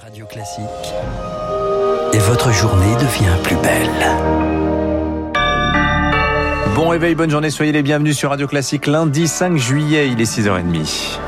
Radio Classique. Et votre journée devient plus belle. Bon réveil, bonne journée, soyez les bienvenus sur Radio Classique lundi 5 juillet, il est 6h30.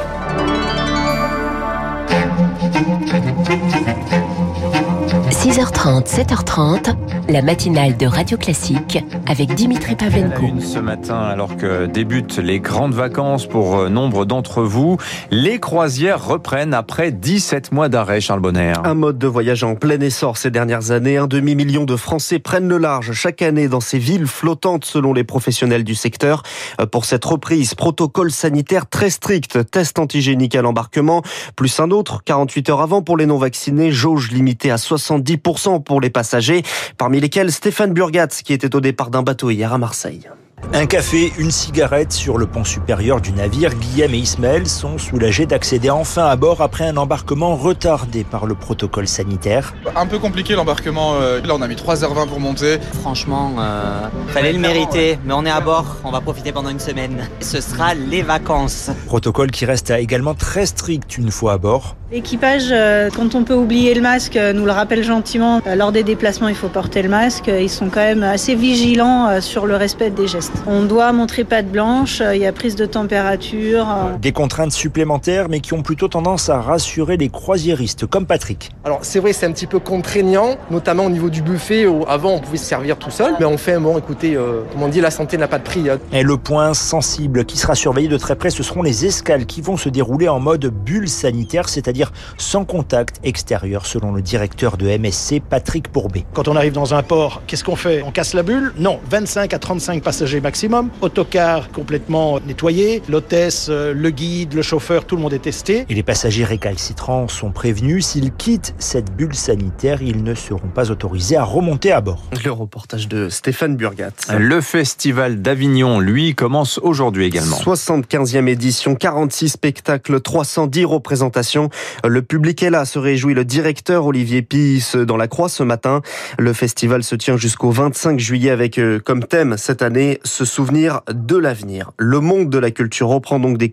6h30, 7h30, la matinale de Radio Classique avec Dimitri Pavlenko. Ce matin, alors que débutent les grandes vacances pour euh, nombre d'entre vous, les croisières reprennent après 17 mois d'arrêt, Charles Bonner. Un mode de voyage en plein essor ces dernières années. Un demi-million de Français prennent le large chaque année dans ces villes flottantes selon les professionnels du secteur. Euh, pour cette reprise, protocole sanitaire très strict, test antigénique à l'embarquement, plus un autre 48 heures avant pour les non-vaccinés, jauge limitée à 70% pour les passagers, parmi lesquels Stéphane Burgat qui était au départ d'un bateau hier à Marseille. Un café, une cigarette sur le pont supérieur du navire, Guillaume et Ismaël sont soulagés d'accéder enfin à bord après un embarquement retardé par le protocole sanitaire. Un peu compliqué l'embarquement, euh, là on a mis 3h20 pour monter. Franchement, euh, fallait le mériter, mais on est à bord, on va profiter pendant une semaine. Ce sera les vacances. Protocole qui reste également très strict une fois à bord. L'équipage, euh, quand on peut oublier le masque, euh, nous le rappelle gentiment. Lors des déplacements, il faut porter le masque. Ils sont quand même assez vigilants sur le respect des gestes. On doit montrer patte blanche, il y a prise de température. Des contraintes supplémentaires, mais qui ont plutôt tendance à rassurer les croisiéristes, comme Patrick. Alors c'est vrai, c'est un petit peu contraignant, notamment au niveau du buffet. Où avant, on pouvait se servir tout seul, mais on fait, bon, écoutez, euh, comme on dit, la santé n'a pas de prix. hein. Et le point sensible qui sera surveillé de très près, ce seront les escales qui vont se dérouler en mode bulle sanitaire, c'est-à-dire sans contact extérieur, selon le directeur de MSC, Patrick Pourbet. Quand on arrive dans un port, qu'est-ce qu'on fait? On casse la bulle? Non, 25 à 35 passagers maximum, autocar complètement nettoyé, l'hôtesse, euh, le guide, le chauffeur, tout le monde est testé. Et les passagers récalcitrants sont prévenus, s'ils quittent cette bulle sanitaire, ils ne seront pas autorisés à remonter à bord. Le reportage de Stéphane Burgat. Le festival d'Avignon, lui, commence aujourd'hui également. 75e édition, 46 spectacles, 310 représentations. Le public est là, se réjouit le directeur Olivier Pis dans la Croix ce matin. Le festival se tient jusqu'au 25 juillet avec euh, comme thème cette année se souvenir de l'avenir. Le monde de la culture reprend donc des,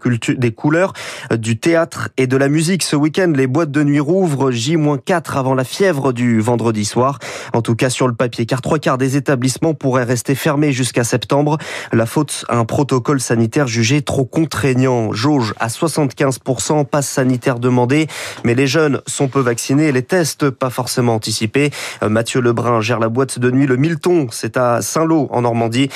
couleurs euh, du théâtre et de la musique. Ce week-end, les boîtes de nuit rouvrent J-4 avant la fièvre du vendredi soir. En tout cas sur le papier, car trois quarts des établissements pourraient rester fermés jusqu'à septembre. La faute à un protocole sanitaire jugé trop contraignant. Jauge à 75%, passe sanitaire demandé, mais les jeunes sont peu vaccinés les tests pas forcément anticipés. Euh, Mathieu Lebrun gère la boîte de nuit Le Milton, c'est à Saint-Lô en Normandie.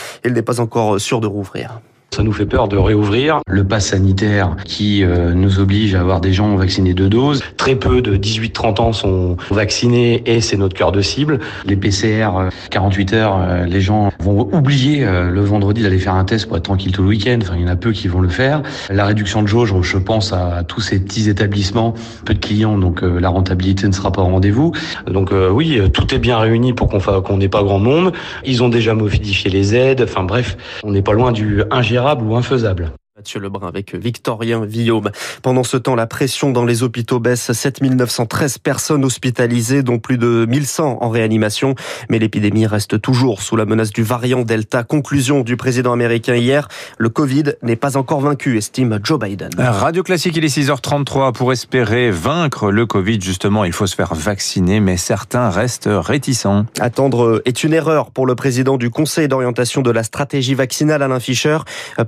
Encore sûr de rouvrir. Ça nous fait peur de réouvrir. Le pass sanitaire qui euh, nous oblige à avoir des gens vaccinés de doses. Très peu de 18-30 ans sont vaccinés et c'est notre cœur de cible. Les PCR, euh, 48 heures, euh, les gens vont oublier euh, le vendredi d'aller faire un test pour être tranquille tout le week-end. Enfin, il y en a peu qui vont le faire. La réduction de jauge, je pense à tous ces petits établissements, peu de clients, donc euh, la rentabilité ne sera pas au rendez-vous. Donc euh, oui, euh, tout est bien réuni pour qu'on qu'on n'ait pas grand monde. Ils ont déjà modifié les aides. Enfin bref, on n'est pas loin du ou infaisable. Mathieu Lebrun avec Victorien Villaume. Pendant ce temps, la pression dans les hôpitaux baisse. 7913 personnes hospitalisées, dont plus de 1100 en réanimation. Mais l'épidémie reste toujours sous la menace du variant Delta. Conclusion du président américain hier, le Covid n'est pas encore vaincu, estime Joe Biden. Radio Classique, il est 6h33. Pour espérer vaincre le Covid, justement, il faut se faire vacciner, mais certains restent réticents. Attendre est une erreur pour le président du Conseil d'orientation de la stratégie vaccinale, Alain Fischer,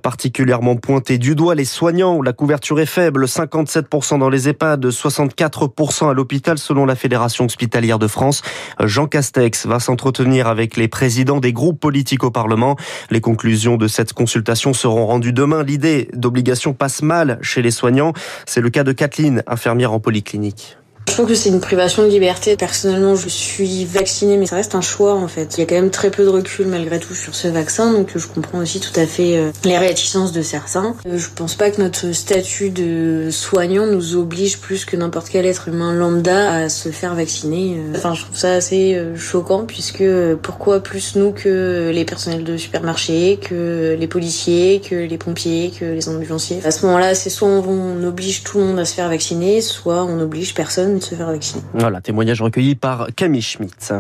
particulièrement pointé du doigt les soignants où la couverture est faible, 57% dans les EHPAD, 64% à l'hôpital selon la Fédération hospitalière de France. Jean Castex va s'entretenir avec les présidents des groupes politiques au Parlement. Les conclusions de cette consultation seront rendues demain. L'idée d'obligation passe mal chez les soignants. C'est le cas de Kathleen, infirmière en polyclinique. Je trouve que c'est une privation de liberté. Personnellement, je suis vaccinée, mais ça reste un choix en fait. Il y a quand même très peu de recul malgré tout sur ce vaccin, donc je comprends aussi tout à fait euh, les réticences de certains. Euh, Je pense pas que notre statut de soignant nous oblige plus que n'importe quel être humain lambda à se faire vacciner. Euh, Enfin, je trouve ça assez euh, choquant puisque euh, pourquoi plus nous que les personnels de supermarché, que les policiers, que les pompiers, que les ambulanciers? À ce moment-là, c'est soit on oblige tout le monde à se faire vacciner, soit on oblige personne de se faire vacciner. Voilà, témoignage recueilli par Camille Schmitt.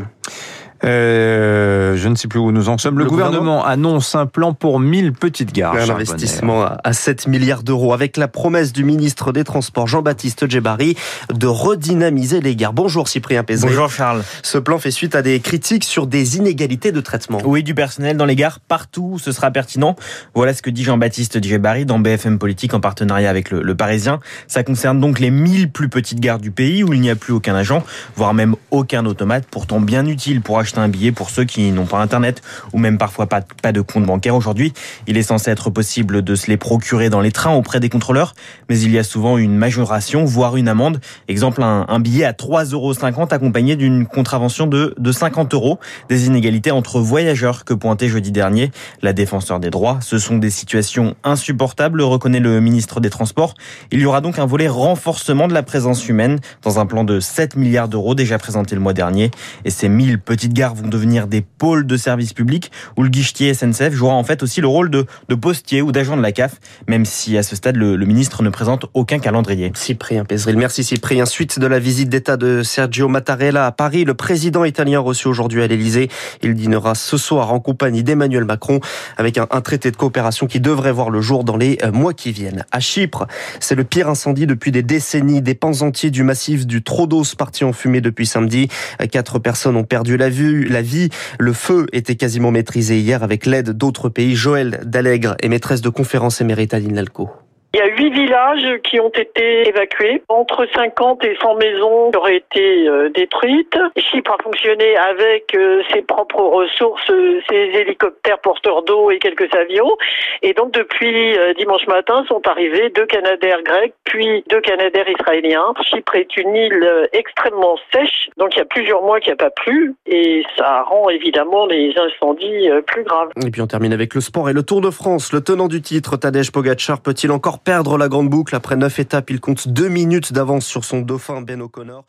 Euh, je ne sais plus où nous en sommes. Le, Le gouvernement, gouvernement annonce un plan pour 1000 petites gares. Un investissement à 7 milliards d'euros avec la promesse du ministre des Transports Jean-Baptiste Djebari de redynamiser les gares. Bonjour Cyprien Pézé. Bonjour Charles. Ce plan fait suite à des critiques sur des inégalités de traitement. Oui, du personnel dans les gares partout où ce sera pertinent. Voilà ce que dit Jean-Baptiste Djebari dans BFM Politique en partenariat avec le, le Parisien. Ça concerne donc les 1000 plus petites gares du pays où il n'y a plus aucun agent, voire même aucun automate, pourtant bien utile pour acheter un billet pour ceux qui n'ont pas internet ou même parfois pas, de compte bancaire. Aujourd'hui, il est censé être possible de se les procurer dans les trains auprès des contrôleurs, mais il y a souvent une majoration, voire une amende. Exemple, un, un billet à 3,50 euros accompagné d'une contravention de, de 50 euros. Des inégalités entre voyageurs que pointait jeudi dernier la défenseur des droits. Ce sont des situations insupportables, reconnaît le ministre des Transports. Il y aura donc un volet renforcement de la présence humaine dans un plan de 7 milliards d'euros déjà présenté le mois dernier. Et ces 1000 petites gares vont devenir des pôles de services publics où le guichetier SNCF jouera en fait aussi le rôle de, de postier ou d'agent de la CAF, même si à ce stade le, le ministre ne présente aucun calendrier. Cyprien Pézril. Merci Cyprien. Suite de la visite d'État de Sergio Mattarella à Paris, le président italien reçu aujourd'hui à l'Elysée. Il dînera ce soir en compagnie d'Emmanuel Macron avec un, un, traité de coopération qui devrait voir le jour dans les euh, mois qui viennent. À Chypre, c'est le pire incendie depuis des décennies. Des pans entiers du massif du Trodos partis en fumée depuis samedi. Quatre personnes ont perdu la, vue, la vie. Le feu était quasiment maîtrisé hier avec l'aide d'autres pays. Joël Dallègre est maîtresse de conférence émérite à l'INALCO. Il y a huit villages qui ont été évacués. Entre 50 et 100 maisons auraient été euh, détruites. Chypre a fonctionné avec euh, ses propres ressources, euh, ses hélicoptères porteurs d'eau et quelques avions. Et donc depuis dimanche matin sont arrivés deux Canadaires grecs, puis deux Canadaires israéliens. Chypre est une île extrêmement sèche, donc il y a plusieurs mois qu'il n'y a pas plu. Et ça rend évidemment les incendies plus graves. Et puis on termine avec le sport et le Tour de France. Le tenant du titre, Tadej Pogacar, peut-il encore perdre la grande boucle. Après neuf étapes, il compte deux minutes d'avance sur son dauphin Ben O'Connor.